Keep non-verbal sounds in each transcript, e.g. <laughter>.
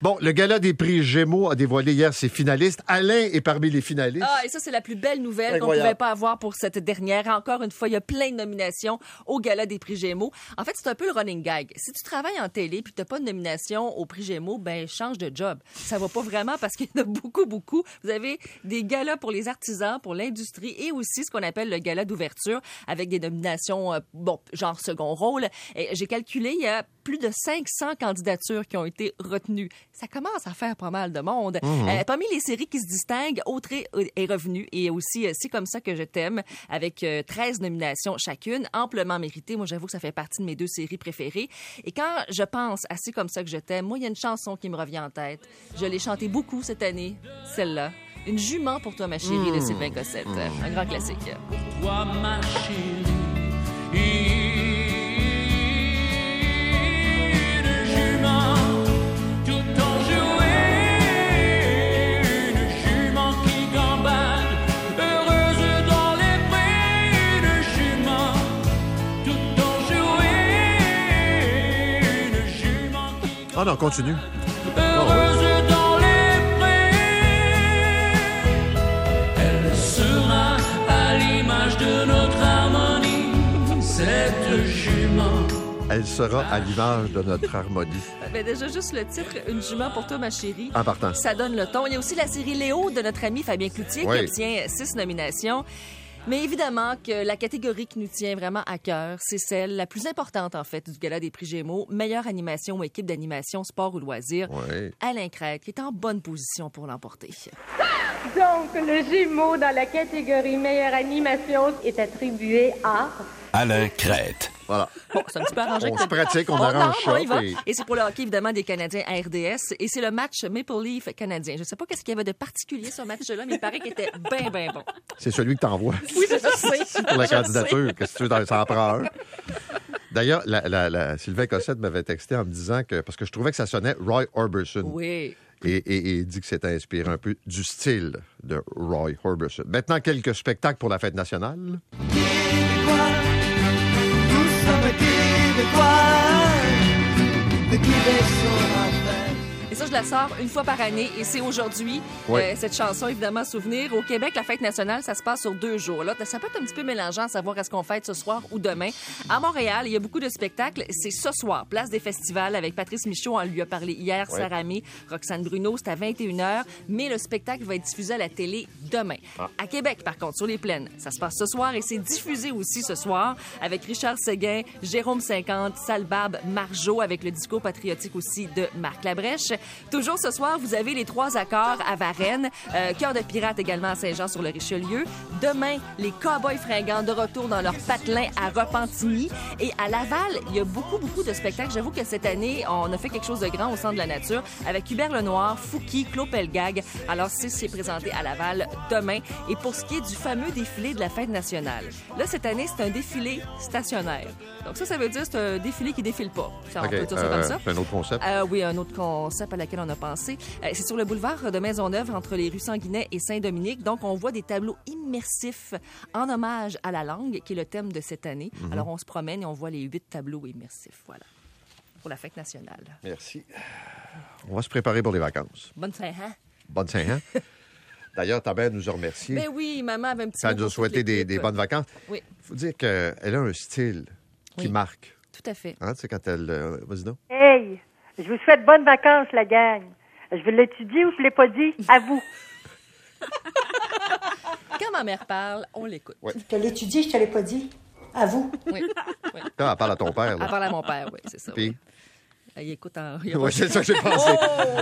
Bon, le gala des prix Gémeaux a dévoilé hier ses finalistes. Alain est parmi les finalistes. Ah, et ça, c'est la plus belle nouvelle qu'on Incroyable. pouvait pas avoir pour cette dernière. Encore une fois, il y a plein de nominations au Gala des prix Gémeaux. En fait, c'est un peu le running gag. Si tu travailles en télé puis t'as pas de nomination au prix Gémeaux, ben, change de job. Ça va pas vraiment parce qu'il y en a beaucoup, beaucoup. Vous avez des galas pour les artisans, pour l'industrie et aussi ce qu'on appelle le gala d'ouverture avec des nominations, euh, bon, genre second rôle. J'ai calculé, il y a plus de 500 candidatures qui ont été retenues. Ça commence à faire pas mal de monde. Euh, parmi les séries qui se distinguent, Autré est revenu et aussi euh, C'est comme ça que je t'aime avec euh, 13 nominations chacune, amplement méritées. Moi, j'avoue que ça fait partie de mes deux séries préférées. Et quand je pense à C'est comme ça que je t'aime, moi, il y a une chanson qui me revient en tête. Je l'ai chantée beaucoup cette année, celle-là. Une jument pour toi, ma chérie, de Sylvain Cossette. Un grand classique. toi ma chérie. Ah non, continue. heureuse dans les prés. Elle sera à l'image de notre harmonie, cette jument. Elle sera à l'image de notre harmonie. <laughs> Ben déjà, juste le titre, Une jument pour toi, ma chérie. En partant. Ça donne le ton. Il y a aussi la série Léo de notre ami Fabien Cloutier Oui. qui obtient six nominations. Mais évidemment que la catégorie qui nous tient vraiment à cœur, c'est celle la plus importante, en fait, du Gala des prix Gémeaux. Meilleure animation ou équipe d'animation, sport ou loisir. Oui. Alain Crête, qui est en bonne position pour l'emporter. Donc, le jumeau dans la catégorie meilleure animation est attribué à Alain Crête. Voilà. Bon, c'est un petit peu arrangé. On se pratique, on Oh, arrange ça, on y va. puis- Et c'est pour le hockey, évidemment, des Canadiens à RDS. Et c'est le match Maple Leaf canadien. Je sais pas qu'est-ce qu'il y avait de particulier, ce match-là, mais il paraît qu'il était bien, bien bon. C'est celui que t'envoies Oui, je sais. <laughs> pour la Je candidature. Qu'est-ce que tu veux, ça en prend un. D'ailleurs, la, la- la- Sylvain Cossette m'avait texté en me disant que, parce que je trouvais que ça sonnait Roy Orbison. Oui. Et, et- et il dit que c'était inspiré un peu du style de Roy Orbison. Maintenant, quelques spectacles pour la fête nationale. Je la sors une fois par année et c'est aujourd'hui. Oui. euh, cette chanson, évidemment, souvenir. Au Québec, la fête nationale, ça se passe sur deux jours. Là, ça peut être un petit peu mélangeant à savoir est-ce qu'on fête ce soir ou demain. À Montréal, il y a beaucoup de spectacles. C'est ce soir, place des festivals avec Patrice Michaud. On lui a parlé hier, Oui. Sarah May, Roxane Bruno. C'est à 21h. Mais le spectacle va être diffusé à la télé demain. Ah. À Québec, par contre, sur les plaines, ça se passe ce soir et c'est diffusé aussi ce soir avec Richard Séguin, Jérôme 50, Salbab, Marjo avec le discours patriotique aussi de Marc Labrèche. Toujours ce soir, vous avez les trois accords à Varennes, euh, Cœur de pirate également à Saint-Jean-sur-le-Richelieu. Demain, les Cowboys fringants de retour dans leur patelin à Repentigny. Et à Laval, il y a beaucoup, beaucoup de spectacles. J'avoue que cette année, on a fait quelque chose de grand au Centre de la Nature avec Hubert Lenoir, Fouki, Claude Pelgag. Alors, c'est c'est présenté à Laval demain. Et pour ce qui est du fameux défilé de la fête nationale, là, cette année, c'est un défilé stationnaire. Donc ça, ça veut dire que c'est un défilé qui défile pas. Ça, on OK, peut dire ça euh, comme ça. C'est un autre concept. Euh, oui, un autre concept à laquelle on a pensé. Euh, c'est sur le boulevard de Maisonneuve, entre les rues Sanguinet et Saint-Dominique. Donc, on voit des tableaux immersifs en hommage à la langue, qui est le thème de cette année. Mhm. Alors, on se promène et on voit les huit tableaux immersifs. Voilà. Pour la fête nationale. Merci. On va se préparer pour les vacances. Bonne fin, hein? Bonne Saint-Jean. <laughs> D'ailleurs, ta mère nous a remerciés. Ben oui, maman avait un petit Ça nous a souhaité des, bonnes vacances. Oui, faut dire qu'elle a un style qui Oui. marque. tout à fait. Hein, tu sais, quand elle. euh, Vas-y donc. Je vous souhaite bonnes vacances, la gang. Je vous dit ou je l'ai pas dit? À vous. <laughs> Quand ma mère parle, on l'écoute. Ouais. Je te l'ai étudié, je te l'ai pas dit. À vous. Oui, oui. Quand elle parle à ton père. Elle Là. parle à mon père, oui, c'est ça. Puis, oui. Il écoute en... pas- c'est ça que j'ai <laughs> pensé.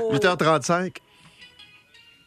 Oh! 8h35.